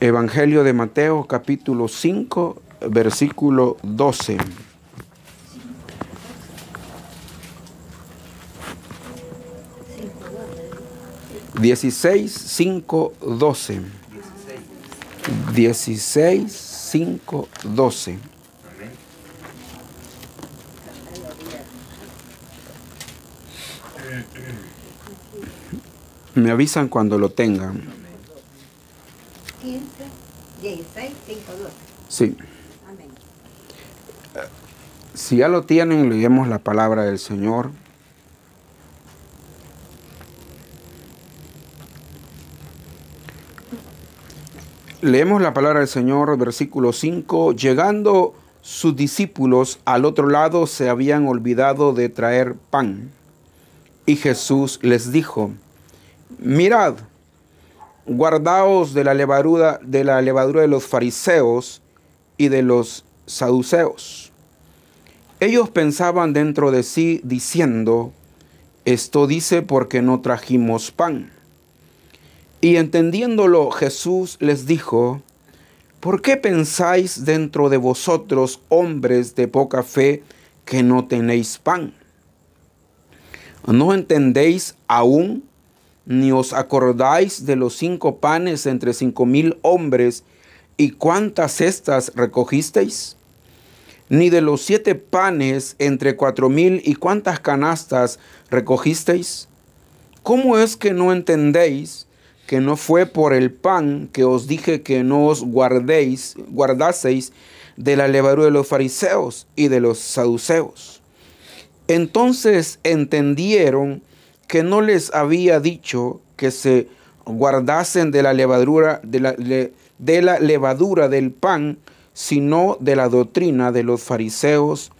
Evangelio de Mateo capítulo 5, versículo 12. Dieciséis, cinco, doce. Dieciséis, cinco, doce. Me avisan cuando lo tengan. 16, 5, 12. Sí. Amén. Si ya lo tienen, leemos la palabra del Señor. Leemos la palabra del Señor, versículo 5. Llegando sus discípulos al otro lado, se habían olvidado de traer pan. Y Jesús les dijo, mirad, guardaos de la levadura de la levadura de los fariseos y de los saduceos. Ellos pensaban dentro de sí diciendo, esto dice porque no trajimos pan. Y entendiéndolo Jesús les dijo, ¿por qué pensáis dentro de vosotros, hombres de poca fe, que no tenéis pan? ¿No entendéis aún, ni os acordáis de los cinco panes entre cinco mil hombres, y cuántas cestas recogisteis? Ni de los siete panes entre cuatro mil, y cuántas canastas recogisteis? ¿Cómo es que no entendéis que no fue por el pan que os dije que no os guardéis, guardaseis de la levadura de los fariseos y de los saduceos? Entonces entendieron que no les había dicho que se guardasen de la levadura, de la, de la levadura del pan, sino de la doctrina de los fariseos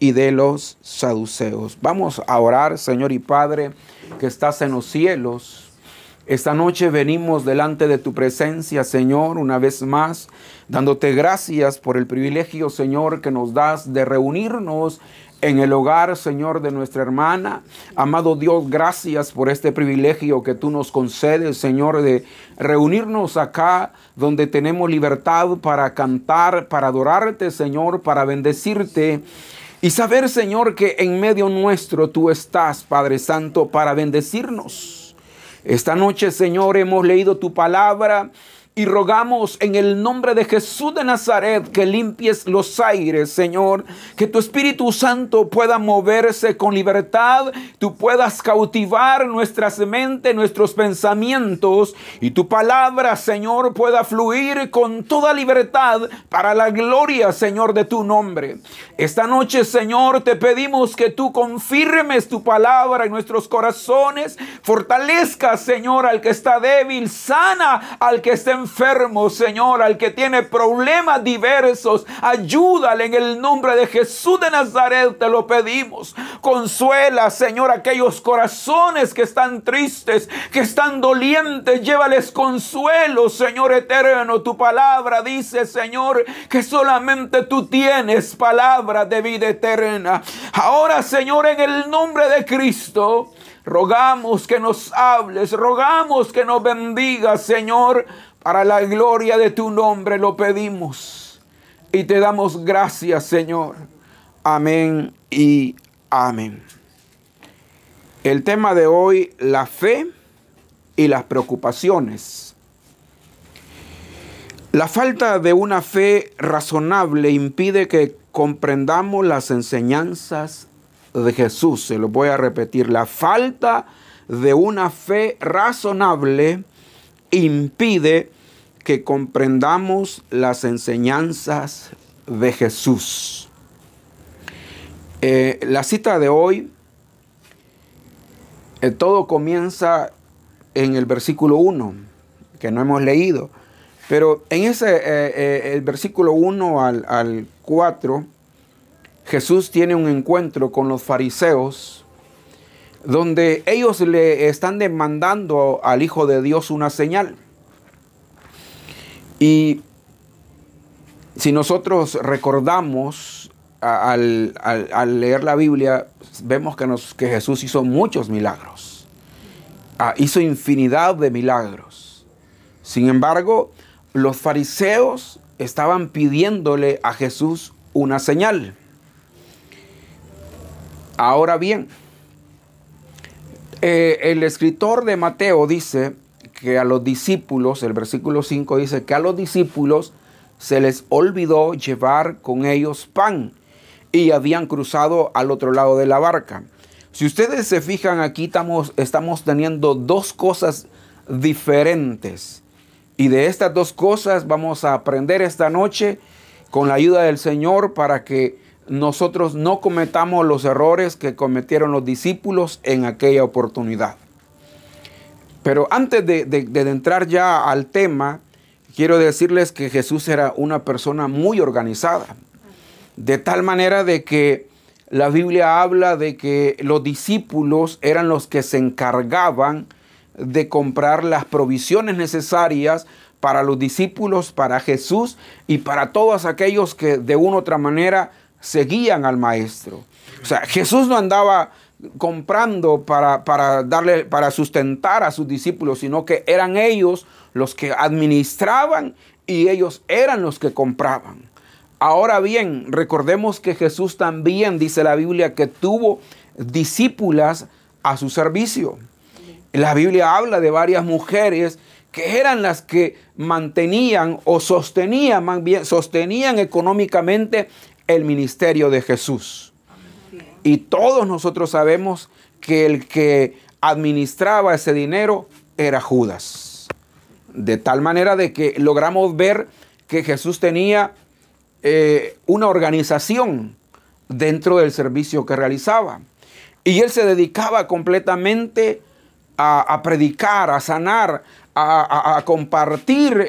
y de los saduceos. Vamos a orar, Señor y Padre, que estás en los cielos. Esta noche venimos delante de tu presencia, Señor, una vez más, dándote gracias por el privilegio, Señor, que nos das de reunirnos en el hogar, Señor, de nuestra hermana. Amado Dios, gracias por este privilegio que tú nos concedes, Señor, de reunirnos acá donde tenemos libertad para cantar, para adorarte, Señor, para bendecirte. Y saber, Señor, que en medio nuestro tú estás, Padre Santo, para bendecirnos. Esta noche, Señor, hemos leído tu palabra y rogamos en el nombre de Jesús de Nazaret que limpies los aires, Señor, que tu Espíritu Santo pueda moverse con libertad, tú puedas cautivar nuestras mentes, nuestros pensamientos y tu palabra, Señor, pueda fluir con toda libertad para la gloria, Señor, de tu nombre. Esta noche, Señor, te pedimos que tú confirmes tu palabra en nuestros corazones, fortalezca, Señor, al que está débil, sana al que está enfermo, Señor, al que tiene problemas diversos, ayúdale en el nombre de Jesús de Nazaret, te lo pedimos. Consuela, Señor, aquellos corazones que están tristes, que están dolientes, llévales consuelo, Señor eterno. Tu palabra dice, Señor, que solamente tú tienes palabra de vida eterna. Ahora, Señor, en el nombre de Cristo, Rogamos que nos hables, rogamos que nos bendigas, Señor, para la gloria de tu nombre lo pedimos y te damos gracias, Señor. Amén y amén. El tema de hoy, la fe y las preocupaciones. La falta de una fe razonable impide que comprendamos las enseñanzas de Jesús. Se lo voy a repetir. La falta de una fe razonable impide que comprendamos las enseñanzas de Jesús. Eh, la cita de hoy, eh, todo comienza en el versículo 1, que no hemos leído, pero en ese eh, el versículo 1 al, al 4, Jesús tiene un encuentro con los fariseos, donde ellos le están demandando al Hijo de Dios una señal. Y si nosotros recordamos al, leer la Biblia, vemos que, Jesús hizo muchos milagros. Ah, hizo infinidad de milagros. Sin embargo, los fariseos estaban pidiéndole a Jesús una señal. Ahora bien, eh, el escritor de Mateo dice que a los discípulos, el versículo 5 dice que a los discípulos se les olvidó llevar con ellos pan y habían cruzado al otro lado de la barca. Si ustedes se fijan aquí estamos, estamos teniendo dos cosas diferentes. Y de estas dos cosas vamos a aprender esta noche con la ayuda del Señor para que nosotros no cometamos los errores que cometieron los discípulos en aquella oportunidad. Pero antes de, entrar ya al tema, quiero decirles que Jesús era una persona muy organizada. De tal manera de que la Biblia habla de que los discípulos eran los que se encargaban de comprar las provisiones necesarias para los discípulos, para Jesús y para todos aquellos que de una u otra manera seguían al maestro. O sea, Jesús no andaba comprando para, para, darle, para sustentar a sus discípulos, sino que eran ellos los que administraban y ellos eran los que compraban. Ahora bien, recordemos que Jesús también, dice la Biblia, que tuvo discípulas a su servicio. La Biblia habla de varias mujeres que eran las que mantenían o sostenían, más bien, sostenían económicamente el ministerio de Jesús. Y todos nosotros sabemos que el que administraba ese dinero era Judas. De tal manera de que logramos ver que Jesús tenía eh, una organización dentro del servicio que realizaba. Y él se dedicaba completamente a, predicar, a sanar, a, compartir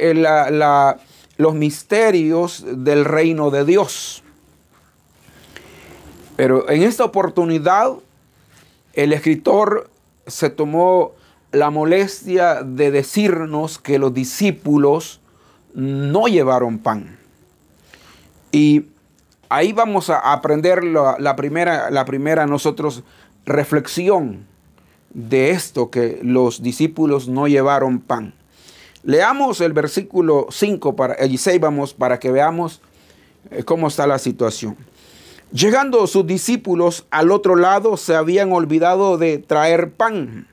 los misterios del reino de Dios. Pero en esta oportunidad, el escritor se tomó la molestia de decirnos que los discípulos no llevaron pan. Y ahí vamos a aprender la, primera, la primera nosotros reflexión de esto, que los discípulos no llevaron pan. Leamos el versículo 5 para, y 6 vamos para que veamos eh, cómo está la situación. Llegando sus discípulos al otro lado, se habían olvidado de traer pan.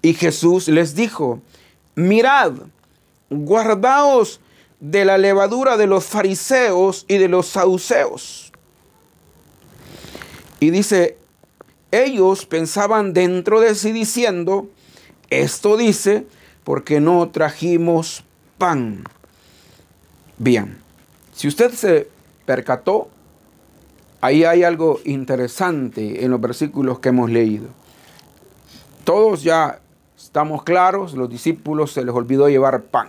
Y Jesús les dijo, mirad, guardaos de la levadura de los fariseos y de los saduceos. Y dice, ellos pensaban dentro de sí diciendo, esto dice, porque no trajimos pan. Bien, si usted se percató, Ahí hay algo interesante en los versículos que hemos leído. Todos ya estamos claros, los discípulos se les olvidó llevar pan.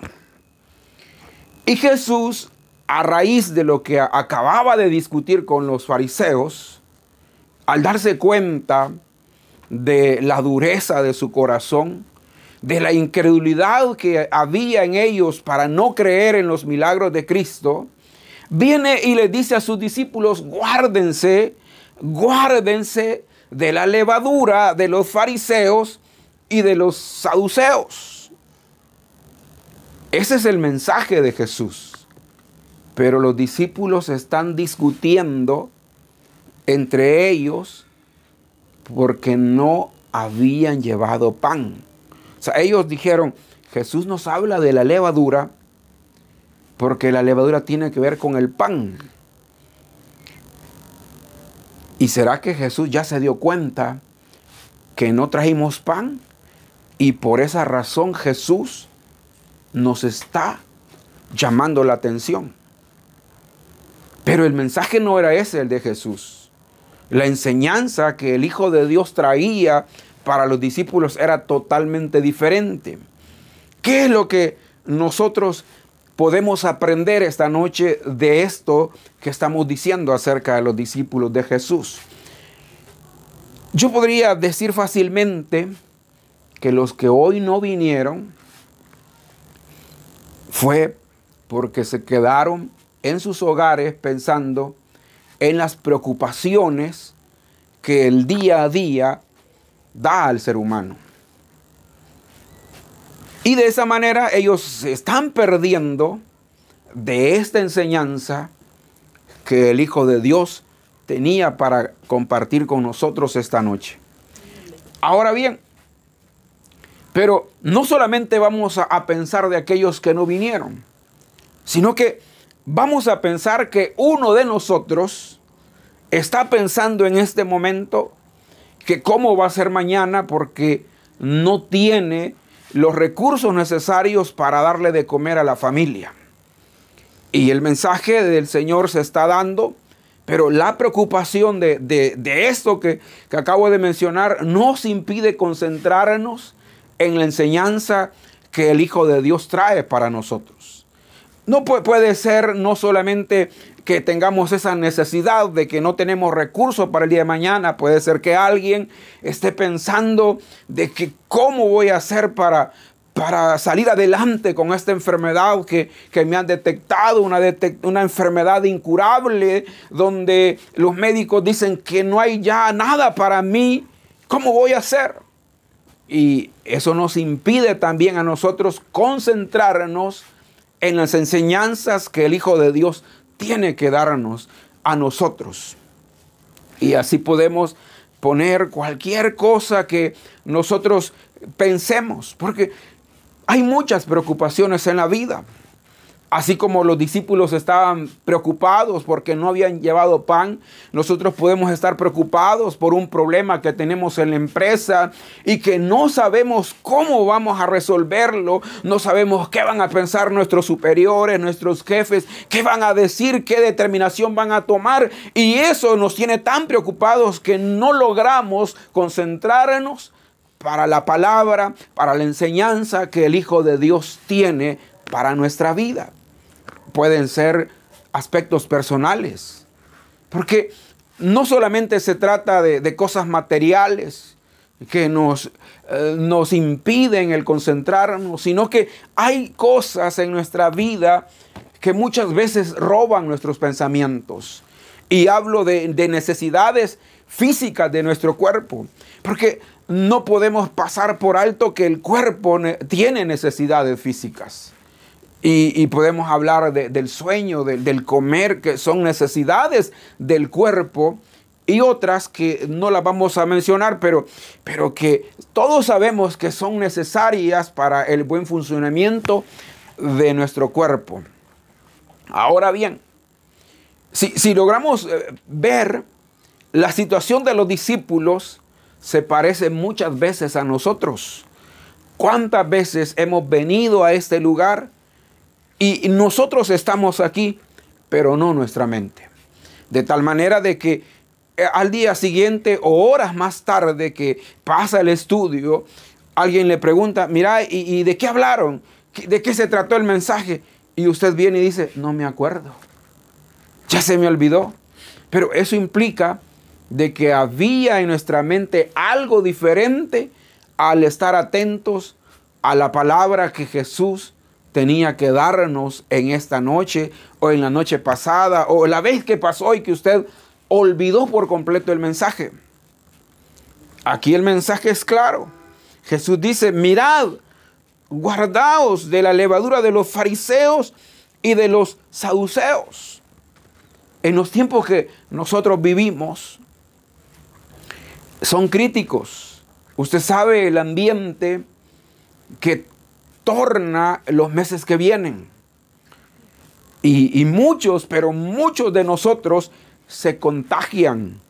Y Jesús, a raíz de lo que acababa de discutir con los fariseos, al darse cuenta de la dureza de su corazón, de la incredulidad que había en ellos para no creer en los milagros de Cristo, viene y le dice a sus discípulos, guárdense, guárdense de la levadura de los fariseos y de los saduceos. Ese es el mensaje de Jesús. Pero los discípulos están discutiendo entre ellos porque no habían llevado pan. O sea, ellos dijeron, Jesús nos habla de la levadura, porque la levadura tiene que ver con el pan. ¿Y será que Jesús ya se dio cuenta que no trajimos pan? Y por esa razón Jesús nos está llamando la atención. Pero el mensaje no era ese, el de Jesús. La enseñanza que el Hijo de Dios traía para los discípulos era totalmente diferente. ¿Qué es lo que nosotros podemos aprender esta noche de esto que estamos diciendo acerca de los discípulos de Jesús? Yo podría decir fácilmente que los que hoy no vinieron fue porque se quedaron en sus hogares pensando en las preocupaciones que el día a día da al ser humano. Y de esa manera ellos se están perdiendo de esta enseñanza que el Hijo de Dios tenía para compartir con nosotros esta noche. Ahora bien, pero no solamente vamos a, a, pensar de aquellos que no vinieron, sino que vamos a pensar que uno de nosotros está pensando en este momento que cómo va a ser mañana porque no tiene los recursos necesarios para darle de comer a la familia. Y el mensaje del Señor se está dando, pero la preocupación de, de, esto que, que acabo de mencionar nos impide concentrarnos en la enseñanza que el Hijo de Dios trae para nosotros. No puede ser no solamente que tengamos esa necesidad de que no tenemos recursos para el día de mañana. Puede ser que alguien esté pensando de que cómo voy a hacer para, para salir adelante con esta enfermedad que, me han detectado, una, una enfermedad incurable, donde los médicos dicen que no hay ya nada para mí. ¿Cómo voy a hacer? Y eso nos impide también a nosotros concentrarnos en las enseñanzas que el Hijo de Dios tiene que darnos a nosotros. Y así podemos poner cualquier cosa que nosotros pensemos, porque hay muchas preocupaciones en la vida. Así como los discípulos estaban preocupados porque no habían llevado pan, nosotros podemos estar preocupados por un problema que tenemos en la empresa y que no sabemos cómo vamos a resolverlo, no sabemos qué van a pensar nuestros superiores, nuestros jefes, qué van a decir, qué determinación van a tomar. Y eso nos tiene tan preocupados que no logramos concentrarnos para la palabra, para la enseñanza que el Hijo de Dios tiene para nuestra vida pueden ser aspectos personales. Porque no solamente se trata de, cosas materiales que nos, eh, nos impiden el concentrarnos, sino que hay cosas en nuestra vida que muchas veces roban nuestros pensamientos. Y hablo de, de necesidades físicas de nuestro cuerpo. Porque no podemos pasar por alto que el cuerpo tiene necesidades físicas. Y, podemos hablar del sueño, del comer, que son necesidades del cuerpo y otras que no las vamos a mencionar, pero, pero que todos sabemos que son necesarias para el buen funcionamiento de nuestro cuerpo. Ahora bien, si, si logramos eh, ver la situación de los discípulos, se parece muchas veces a nosotros. ¿Cuántas veces hemos venido a este lugar? Y nosotros estamos aquí, pero no nuestra mente. De tal manera de que eh, al día siguiente o horas más tarde que pasa el estudio, alguien le pregunta, mira, ¿y, de qué hablaron? ¿De qué se trató el mensaje? Y usted viene y dice, no me acuerdo. Ya se me olvidó. Pero eso implica de que había en nuestra mente algo diferente al estar atentos a la palabra que Jesús tenía que darnos en esta noche o en la noche pasada o la vez que pasó y que usted olvidó por completo el mensaje. Aquí el mensaje es claro. Jesús dice, mirad, guardaos de la levadura de los fariseos y de los saduceos. En los tiempos que nosotros vivimos, son críticos. Usted sabe el ambiente que torna los meses que vienen. Y, muchos, pero muchos de nosotros se contagian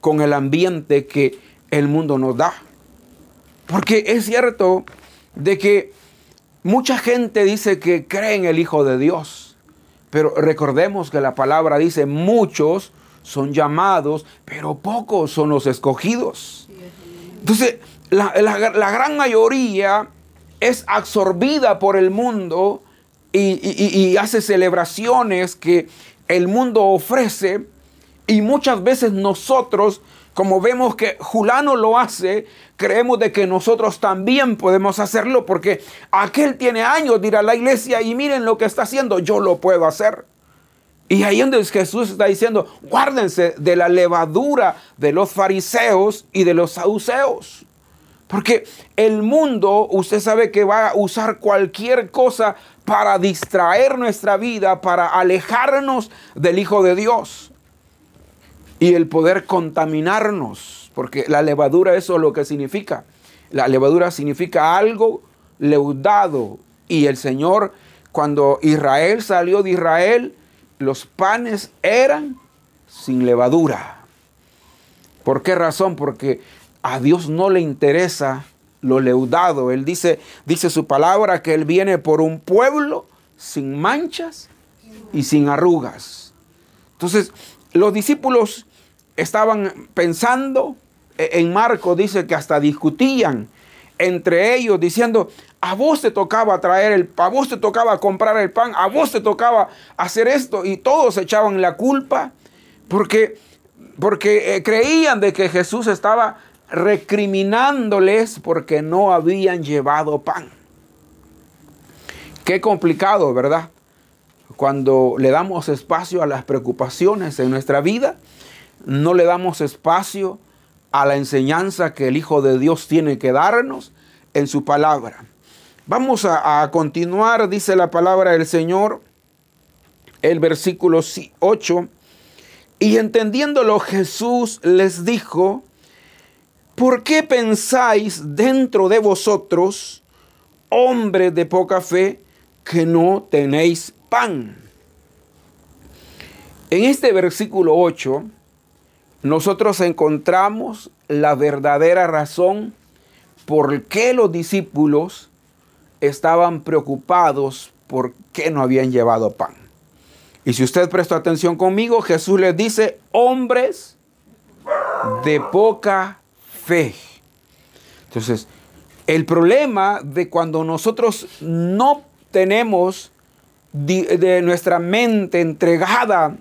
con el ambiente que el mundo nos da. Porque es cierto de que mucha gente dice que cree en el Hijo de Dios. Pero recordemos que la palabra dice, muchos son llamados, pero pocos son los escogidos. Entonces, la, la gran mayoría es absorbida por el mundo y, hace celebraciones que el mundo ofrece y muchas veces nosotros, como vemos que Julano lo hace, creemos de que nosotros también podemos hacerlo porque aquel tiene años de ir a la iglesia y miren lo que está haciendo, yo lo puedo hacer. Y ahí donde Jesús está diciendo, guárdense de la levadura de los fariseos y de los saduceos. Porque el mundo, usted sabe que va a usar cualquier cosa para distraer nuestra vida, para alejarnos del Hijo de Dios. Y el poder contaminarnos, porque la levadura eso es lo que significa. La levadura significa algo leudado. Y el Señor, cuando Israel salió de Israel, los panes eran sin levadura. ¿Por qué razón? Porque a Dios no le interesa lo leudado. Él dice, dice su palabra que Él viene por un pueblo sin manchas y sin arrugas. Entonces, los discípulos estaban pensando, e, en Marco dice que hasta discutían entre ellos diciendo, a vos te tocaba traer el a vos te tocaba comprar el pan, a vos te tocaba hacer esto y todos echaban la culpa porque porque eh, creían de que Jesús estaba recriminándoles porque no habían llevado pan. Qué complicado, ¿verdad? Cuando le damos espacio a las preocupaciones en nuestra vida, no le damos espacio a la enseñanza que el Hijo de Dios tiene que darnos en su palabra. Vamos a, continuar, dice la palabra del Señor, el versículo 8. Y entendiéndolo Jesús les dijo, ¿por qué pensáis dentro de vosotros, hombres de poca fe, que no tenéis pan? En este versículo 8, nosotros encontramos la verdadera razón por qué los discípulos estaban preocupados por qué no habían llevado pan. Y si usted presta atención conmigo, Jesús les dice, hombres de poca fe. Entonces, el problema de cuando nosotros no tenemos de nuestra mente entregada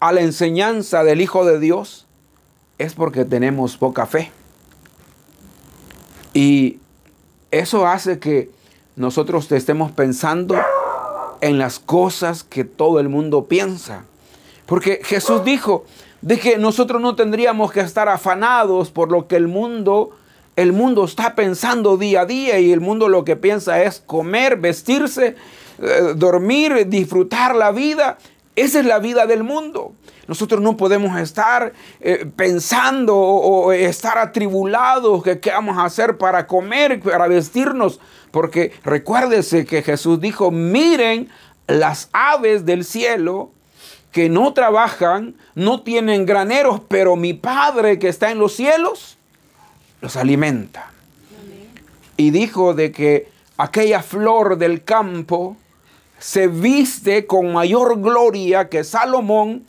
a la enseñanza del Hijo de Dios es porque tenemos poca fe. Y eso hace que nosotros estemos pensando en las cosas que todo el mundo piensa. Porque Jesús dijo de que nosotros no tendríamos que estar afanados por lo que el mundo, el mundo está pensando día a día y el mundo lo que piensa es comer, vestirse, eh, dormir, disfrutar la vida. Esa es la vida del mundo. Nosotros no podemos estar eh, pensando o, estar atribulados que qué vamos a hacer para comer, para vestirnos, porque recuérdese que Jesús dijo, miren las aves del cielo que no trabajan, no tienen graneros, pero mi Padre que está en los cielos los alimenta. Y dijo de que aquella flor del campo se viste con mayor gloria que Salomón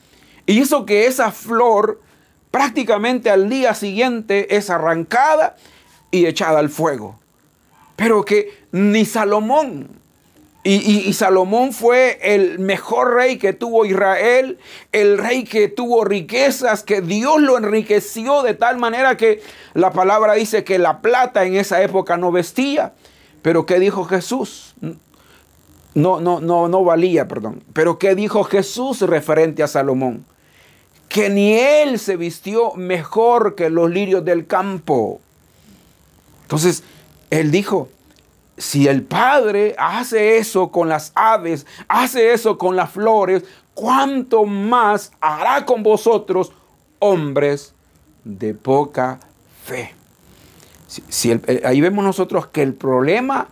y hizo que esa flor prácticamente al día siguiente es arrancada y echada al fuego. Pero que ni Salomón, y, Salomón fue el mejor rey que tuvo Israel, el rey que tuvo riquezas, que Dios lo enriqueció de tal manera que la palabra dice que la plata en esa época no vestía. Pero ¿qué dijo Jesús? No, no, no, no valía, perdón. Pero ¿qué dijo Jesús referente a Salomón? que ni él se vistió mejor que los lirios del campo. Entonces, él dijo, si el Padre hace eso con las aves, hace eso con las flores, ¿cuánto más hará con vosotros, hombres de poca fe? Eh, ahí vemos nosotros que el problema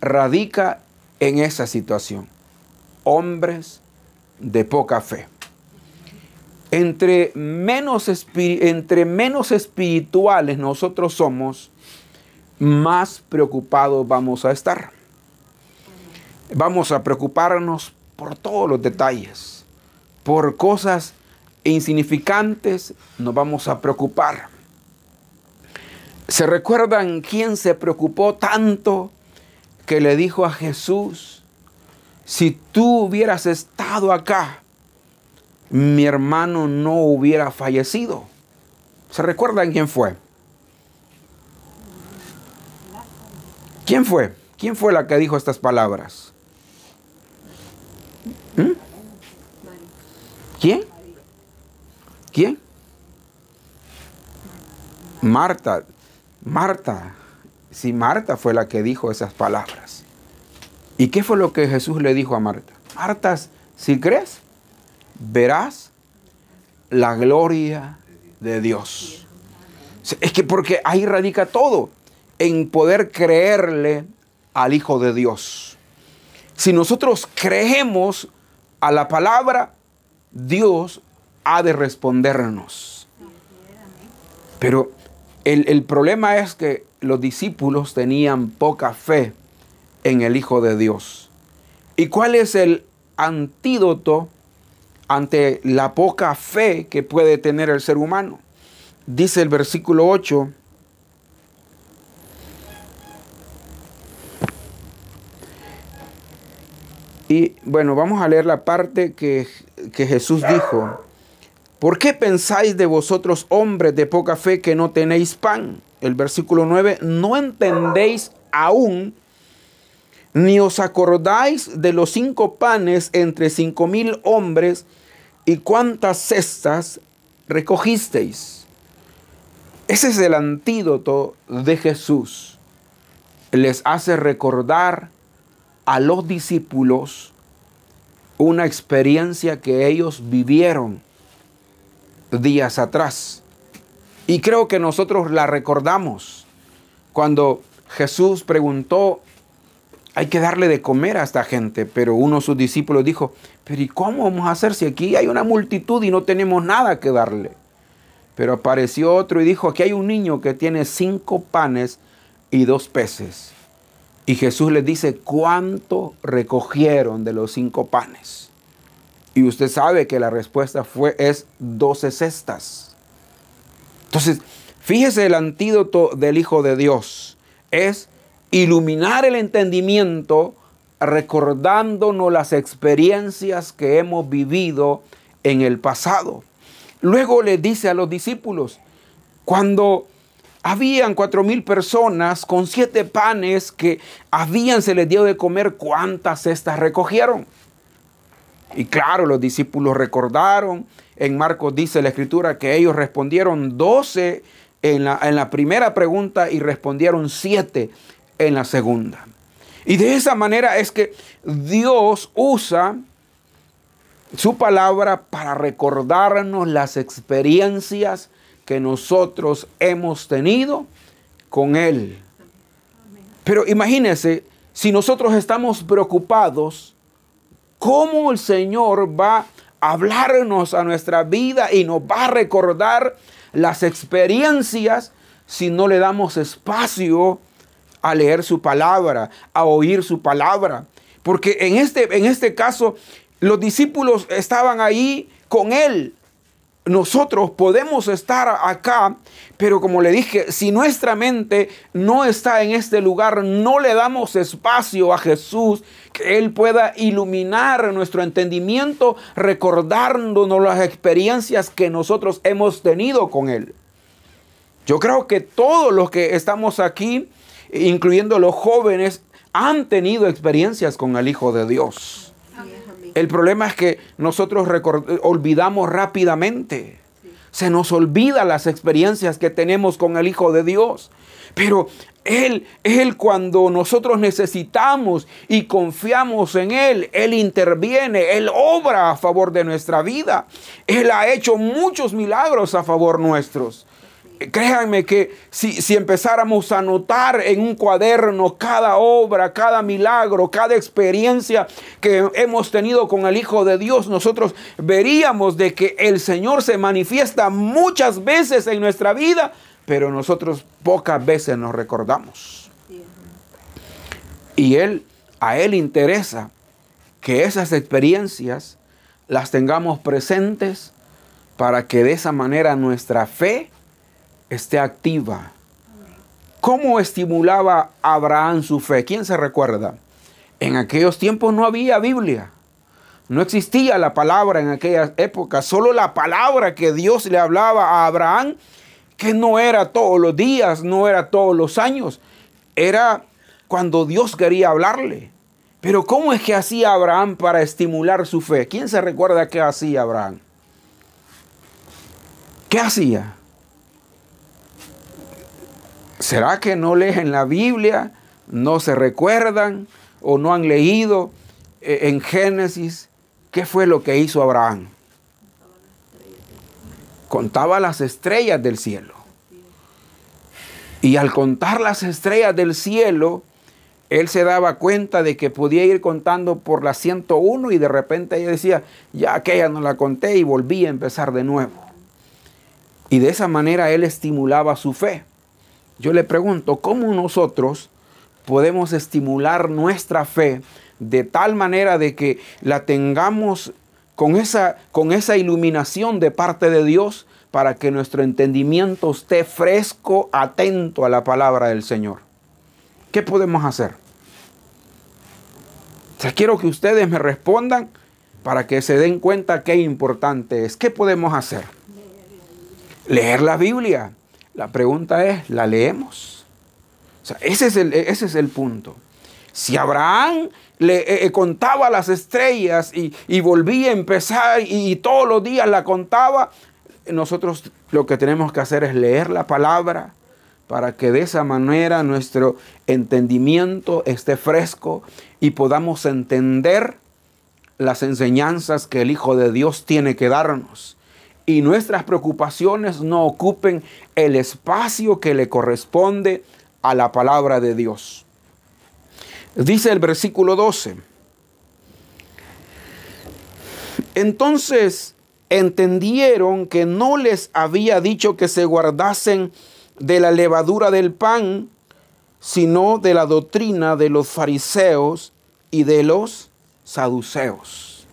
radica en esa situación. Hombres de poca fe entre menos, entre menos espirituales nosotros somos, más preocupados vamos a estar. Vamos a preocuparnos por todos los detalles, por cosas insignificantes nos vamos a preocupar. ¿Se recuerdan quién se preocupó tanto que le dijo a Jesús, si tú hubieras estado acá, mi hermano no hubiera fallecido. ¿Se recuerdan quién fue? ¿Quién fue? ¿Quién fue la que dijo estas palabras? ¿Mm? ¿Quién? ¿Quién? Marta. Marta. si Marta fue la que dijo esas palabras. ¿Y qué fue lo que Jesús le dijo a Marta? Marta, si crees, verás la gloria de Dios. Es que porque ahí radica todo, en poder creerle al Hijo de Dios. Si nosotros creemos a la palabra, Dios ha de respondernos. Pero el, el, problema es que los discípulos tenían poca fe en el Hijo de Dios. ¿Y cuál es el antídoto ante la poca fe que puede tener el ser humano? Dice el versículo 8. Y bueno, vamos a leer la parte que, que Jesús dijo. ¿Por qué pensáis de vosotros, hombres de poca fe, que no tenéis pan? El versículo 9, no entendéis aún, ni os acordáis de los cinco panes entre cinco mil hombres y cuántas cestas recogisteis. Ese es el antídoto de Jesús. Les hace recordar a los discípulos una experiencia que ellos vivieron días atrás. Y creo que nosotros la recordamos cuando Jesús preguntó, hay que darle de comer a esta gente, pero uno de sus discípulos dijo, pero ¿y cómo vamos a hacer si aquí hay una multitud y no tenemos nada que darle? Pero apareció otro y dijo, aquí hay un niño que tiene cinco panes y dos peces. Y Jesús les dice, ¿cuánto recogieron de los cinco panes? Y usted sabe que la respuesta fue, es 12 cestas. Entonces, fíjese el antídoto del Hijo de Dios. Es iluminar el entendimiento recordándonos las experiencias que hemos vivido en el pasado. Luego le dice a los discípulos, cuando habían cuatro mil personas con siete panes que habían, se les dio de comer, ¿cuántas cestas recogieron? Y claro, los discípulos recordaron, en Marcos dice la escritura que ellos respondieron 12 en la, en la primera pregunta y respondieron 7 en la segunda. Y de esa manera es que Dios usa su palabra para recordarnos las experiencias que nosotros hemos tenido con Él. Pero imagínense, si nosotros estamos preocupados, cómo el Señor va a hablarnos a nuestra vida y nos va a recordar las experiencias si no le damos espacio a leer su palabra, a oír su palabra. Porque en este, en este caso, los discípulos estaban ahí con él, nosotros podemos estar acá, pero como le dije, si nuestra mente no está en este lugar, no le damos espacio a Jesús, que Él pueda iluminar nuestro entendimiento, recordándonos las experiencias que nosotros hemos tenido con Él. Yo creo que todos los que estamos aquí, incluyendo los jóvenes, han tenido experiencias con el Hijo de Dios. El problema es que nosotros olvidamos rápidamente. Se nos olvida las experiencias que tenemos con el Hijo de Dios. Pero Él, Él cuando nosotros necesitamos y confiamos en Él, Él interviene, Él obra a favor de nuestra vida. Él ha hecho muchos milagros a favor nuestros. Créanme que si, si, empezáramos a notar en un cuaderno cada obra, cada milagro, cada experiencia que hemos tenido con el Hijo de Dios, nosotros veríamos de que el Señor se manifiesta muchas veces en nuestra vida, pero nosotros pocas veces nos recordamos. Y Él, a Él interesa que esas experiencias las tengamos presentes para que de esa manera nuestra fe esté activa. ¿Cómo estimulaba Abraham su fe? ¿Quién se recuerda? En aquellos tiempos no había Biblia. No existía la palabra en aquella época, solo la palabra que Dios le hablaba a Abraham, que no era todos los días, no era todos los años, era cuando Dios quería hablarle. Pero ¿cómo es que hacía Abraham para estimular su fe? ¿Quién se recuerda qué hacía Abraham? ¿Qué hacía? ¿Será que no leen la Biblia? ¿No se recuerdan? ¿O no han leído eh, en Génesis qué fue lo que hizo Abraham? Contaba las estrellas del cielo. Y al contar las estrellas del cielo, él se daba cuenta de que podía ir contando por la 101 y de repente ella decía, ya aquella no la conté y volví a empezar de nuevo. Y de esa manera él estimulaba su fe. Yo le pregunto, ¿cómo nosotros podemos estimular nuestra fe de tal manera de que la tengamos con esa, con esa iluminación de parte de Dios para que nuestro entendimiento esté fresco, atento a la palabra del Señor? ¿Qué podemos hacer? Quiero que ustedes me respondan para que se den cuenta qué importante es. ¿Qué podemos hacer? Leer la Biblia. La pregunta es, ¿la leemos? O sea, ese es el, ese es el punto. Si Abraham le eh, eh, contaba las estrellas y, volvía a empezar y todos los días la contaba, nosotros lo que tenemos que hacer es leer la palabra, para que de esa manera nuestro entendimiento esté fresco y podamos entender las enseñanzas que el Hijo de Dios tiene que darnos y nuestras preocupaciones no ocupen el espacio que le corresponde a la palabra de Dios. Dice el versículo 12. Entonces entendieron que no les había dicho que se guardasen de la levadura del pan, sino de la doctrina de los fariseos y de los saduceos.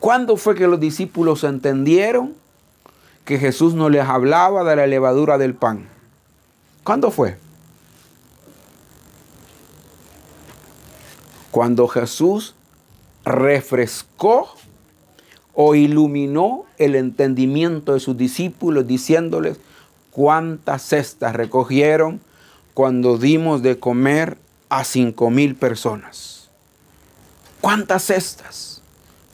¿Cuándo fue que los discípulos entendieron que Jesús no les hablaba de la levadura del pan? ¿Cuándo fue? Cuando Jesús refrescó o iluminó el entendimiento de sus discípulos diciéndoles, cuántas cestas recogieron cuando dimos de comer a cinco mil personas. ¿Cuántas cestas?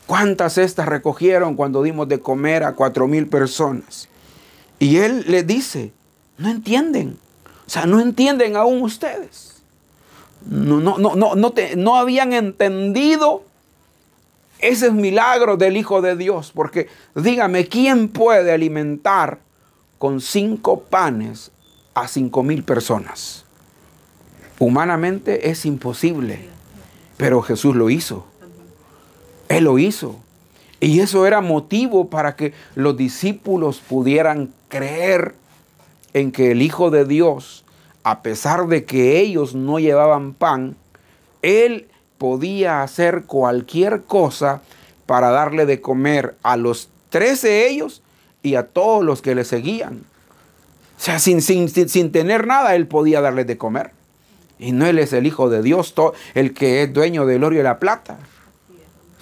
¿Cuántas cestas recogieron cuando dimos de comer a cuatro mil personas? Y él le dice, no entienden. O sea, no entienden aún ustedes. No, no, no, no, no, no habían entendido ese milagro del Hijo de Dios. Porque dígame, ¿quién puede alimentar con cinco panes a cinco mil personas. Humanamente es imposible, pero Jesús lo hizo. Él lo hizo. Y eso era motivo para que los discípulos pudieran creer en que el Hijo de Dios, a pesar de que ellos no llevaban pan, Él podía hacer cualquier cosa para darle de comer a los trece ellos y a todos los que le seguían. O sea, sin, sin, sin, tener nada, él podía darles de comer. Y no él es el Hijo de Dios, el que es dueño del oro y la plata.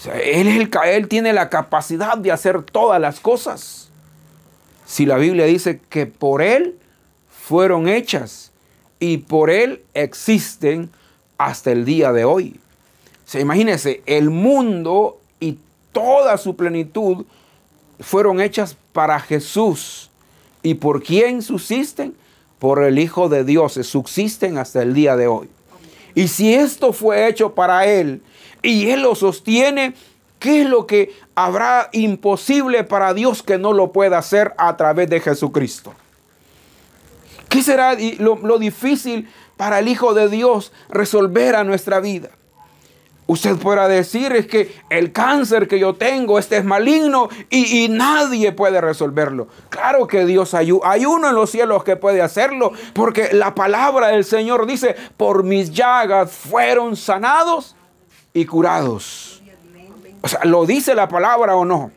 Él, es el, él tiene la capacidad de hacer todas las cosas. Si la Biblia dice que por él fueron hechas y por él existen hasta el día de hoy. O sea, imagínense, el mundo y toda su plenitud fueron hechas para Jesús. ¿Y por quién subsisten? Por el Hijo de Dios, subsisten hasta el día de hoy. Y si esto fue hecho para Él y Él lo sostiene, ¿qué es lo que habrá imposible para Dios que no lo pueda hacer a través de Jesucristo? ¿Qué será lo, difícil para el Hijo de Dios resolver a nuestra vida? Usted podrá decir es que el cáncer que yo tengo, este es maligno y, nadie puede resolverlo. Claro que Dios hay, hay uno en los cielos que puede hacerlo, porque la palabra del Señor dice, por mis llagas fueron sanados y curados. O sea, ¿lo dice la palabra o no?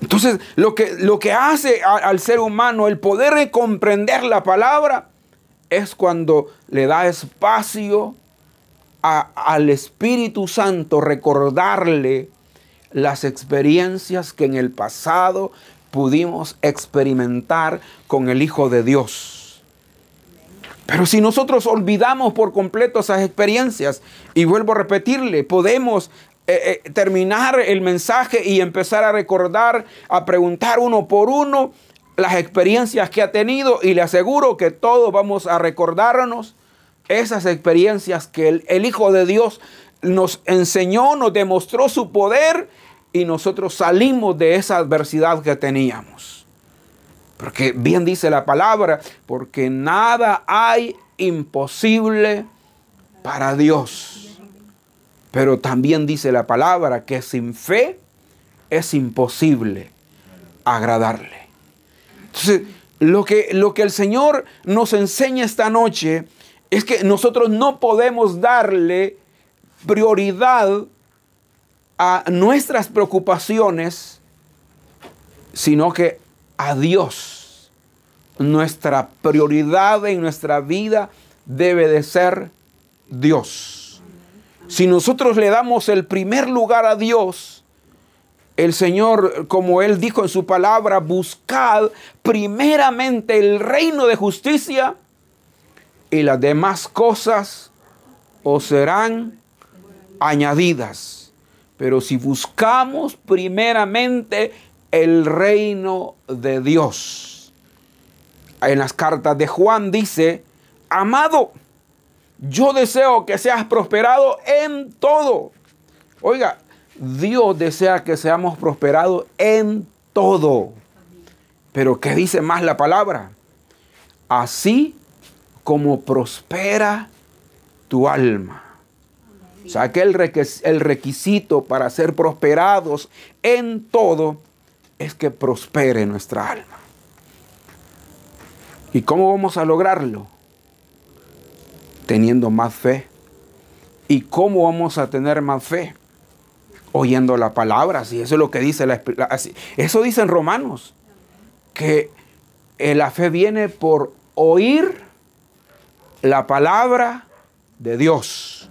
Entonces, lo que, lo que hace al ser humano el poder comprender la palabra es cuando le da espacio al Espíritu Santo recordarle las experiencias que en el pasado pudimos experimentar con el Hijo de Dios. Pero si nosotros olvidamos por completo esas experiencias, y vuelvo a repetirle, podemos eh, eh, terminar el mensaje y empezar a recordar, a preguntar uno por uno las experiencias que ha tenido y le aseguro que todos vamos a recordarnos esas experiencias que el, el Hijo de Dios nos enseñó, nos demostró su poder y nosotros salimos de esa adversidad que teníamos. Porque bien dice la palabra, porque nada hay imposible para Dios. Pero también dice la palabra que sin fe es imposible agradarle. Entonces, lo que, lo que el Señor nos enseña esta noche es que nosotros no podemos darle prioridad a nuestras preocupaciones, sino que a Dios. Nuestra prioridad en nuestra vida debe de ser Dios. Si nosotros le damos el primer lugar a Dios, el Señor, como Él dijo en su palabra, buscad primeramente el reino de justicia y las demás cosas os serán añadidas. Pero si buscamos primeramente el reino de Dios. En las cartas de Juan dice, amado, yo deseo que seas prosperado en todo. Oiga, Dios desea que seamos prosperados en todo. Pero ¿qué dice más la palabra? Así como prospera tu alma. O sea que el requisito para ser prosperados en todo es que prospere nuestra alma. ¿Y cómo vamos a lograrlo? Teniendo más fe. ¿Y cómo vamos a tener más fe? Oyendo la palabra, si eso es lo que dice la, eso dice en Romanos, que eh, la fe viene por oír la palabra de Dios.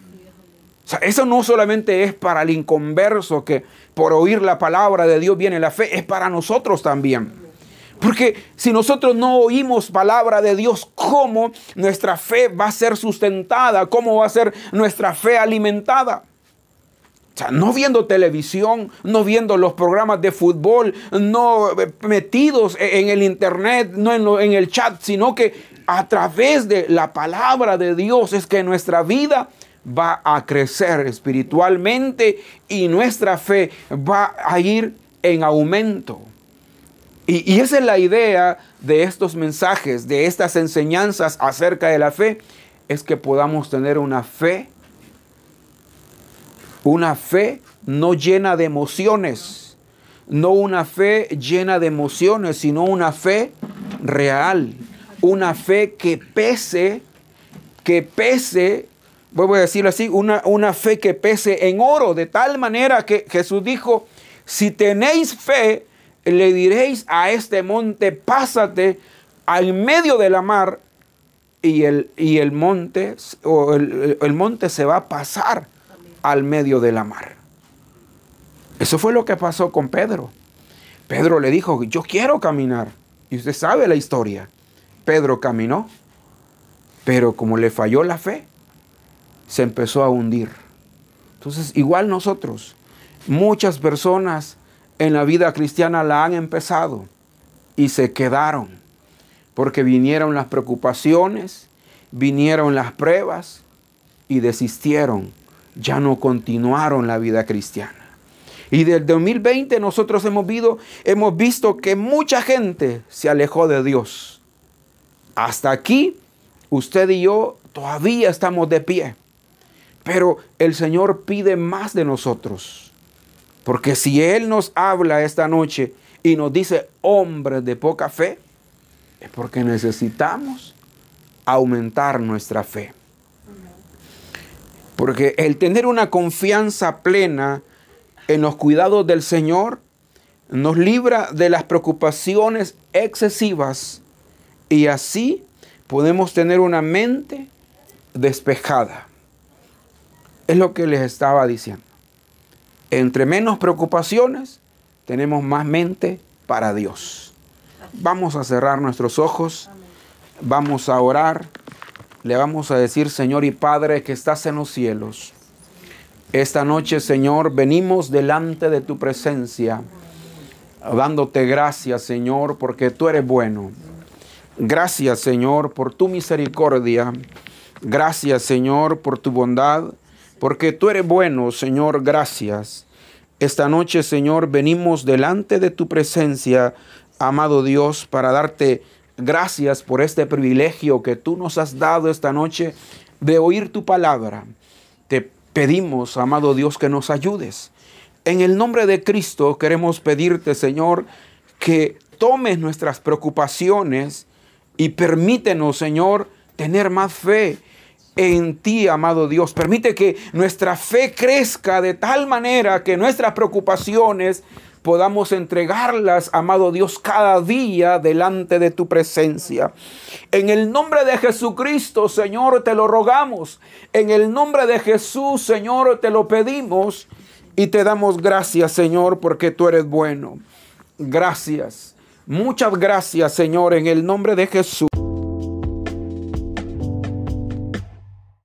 O sea, eso no solamente es para el inconverso que por oír la palabra de Dios viene la fe, es para nosotros también. Porque si nosotros no oímos palabra de Dios, ¿cómo nuestra fe va a ser sustentada? ¿Cómo va a ser nuestra fe alimentada? O sea, no viendo televisión, no viendo los programas de fútbol, no metidos en el internet, no en, en el chat, sino que a través de la palabra de Dios es que nuestra vida va a crecer espiritualmente y nuestra fe va a ir en aumento. Y, esa es la idea de estos mensajes, de estas enseñanzas acerca de la fe, es que podamos tener una fe, una fe no llena de emociones, no una fe llena de emociones, sino una fe real, una fe que pese, que pese vuelvo a decirlo así, una, una fe que pese en oro, de tal manera que Jesús dijo, si tenéis fe, le diréis a este monte, pásate al medio de la mar y el, y el monte, o el, el monte se va a pasar al medio de la mar. Eso fue lo que pasó con Pedro. Pedro le dijo, yo quiero caminar. Y usted sabe la historia. Pedro caminó, pero como le falló la fe, se empezó a hundir. Entonces, igual nosotros, muchas personas en la vida cristiana la han empezado y se quedaron, porque vinieron las preocupaciones, vinieron las pruebas y desistieron, ya no continuaron la vida cristiana. Y del 2020 nosotros hemos, hemos visto que mucha gente se alejó de Dios. Hasta aquí, usted y yo todavía estamos de pie. Pero el Señor pide más de nosotros. Porque si Él nos habla esta noche y nos dice hombres de poca fe, es porque necesitamos aumentar nuestra fe. Porque el tener una confianza plena en los cuidados del Señor nos libra de las preocupaciones excesivas y así podemos tener una mente despejada. Es lo que les estaba diciendo. Entre menos preocupaciones, tenemos más mente para Dios. Vamos a cerrar nuestros ojos, vamos a orar, le vamos a decir, Señor y Padre que estás en los cielos. Esta noche, Señor, venimos delante de tu presencia dándote gracias, Señor, porque tú eres bueno. Gracias, Señor, por tu misericordia. Gracias, Señor, por tu bondad, porque tú eres bueno, Señor, gracias. Esta noche, Señor, venimos delante de tu presencia, amado Dios, para darte gracias por este privilegio que tú nos has dado esta noche de oír tu palabra. Te pedimos, amado Dios, que nos ayudes. En el nombre de Cristo queremos pedirte, Señor, que tomes nuestras preocupaciones y permítenos, Señor, tener más fe en ti, amado Dios. Permite que nuestra fe crezca de tal manera que nuestras preocupaciones podamos entregarlas, amado Dios, cada día delante de tu presencia. En el nombre de Jesucristo, Señor, te lo rogamos. En el nombre de Jesús, Señor, te lo pedimos y te damos gracias, Señor, porque tú eres bueno. Gracias. Muchas gracias, Señor, en el nombre de Jesús.